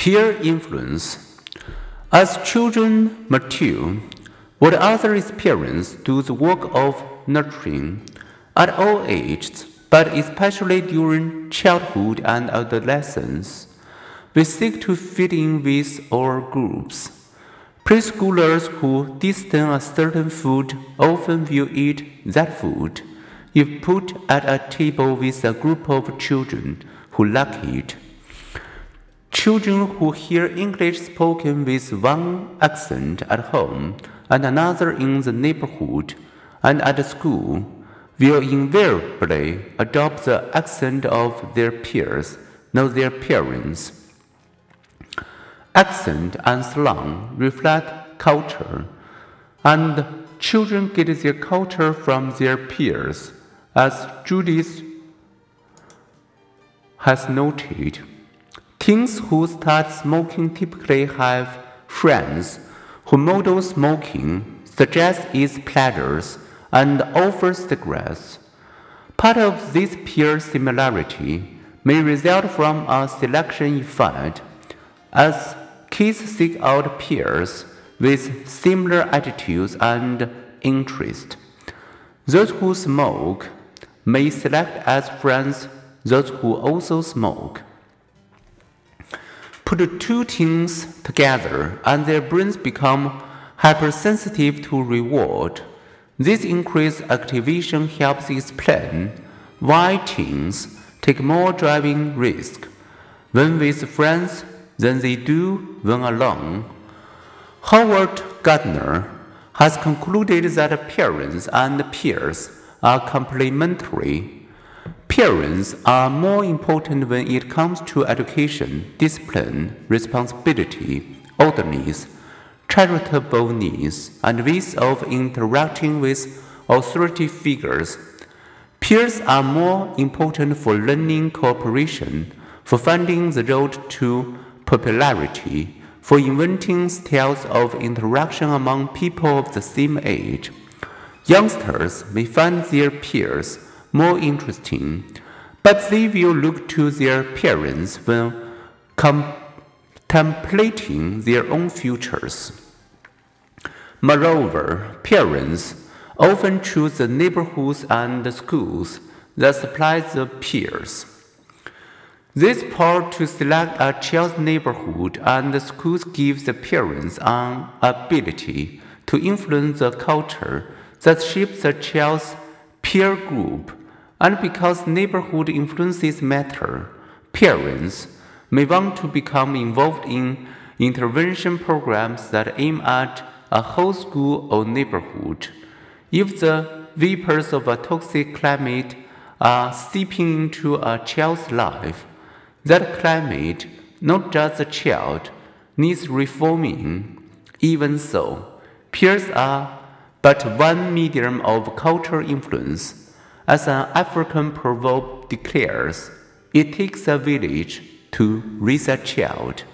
Peer influence. As children mature, what other experience do the work of nurturing at all ages, but especially during childhood and adolescence. We seek to fit in with our groups. Preschoolers who disdain a certain food often will eat that food if put at a table with a group of children who like it. Children who hear English spoken with one accent at home and another in the neighborhood and at school will invariably adopt the accent of their peers, not their parents. Accent and slang reflect culture, and children get their culture from their peers, as Judith has noted. Teens who start smoking typically have friends who model smoking, suggest its pleasures, and offer cigarettes. Part of this peer similarity may result from a selection effect, as kids seek out peers with similar attitudes and interests. Those who smoke may select as friends those who also smoke. Put two teens together and their brains become hypersensitive to reward. This increased activation helps explain why teens take more driving risk when with friends than they do when alone. Howard Gardner has concluded that parents and peers are complementary Parents are more important when it comes to education, discipline, responsibility, orderliness, charitableness, and ways of interacting with authority figures. Peers are more important for learning cooperation, for finding the road to popularity, for inventing styles of interaction among people of the same age. Youngsters may find their peers more interesting, but they will look to their parents when contemplating their own futures. Moreover, parents often choose the neighborhoods and the schools that supply the peers. This power to select a child's neighborhood and the schools gives the parents an ability to influence the culture that shapes the child's peer group and because neighborhood influences matter, parents may want to become involved in intervention programs that aim at a whole school or neighborhood. If the vapors of a toxic climate are seeping into a child's life, that climate, not just the child, needs reforming. Even so, peers are but one medium of cultural influence as an African proverb declares, it takes a village to raise a child.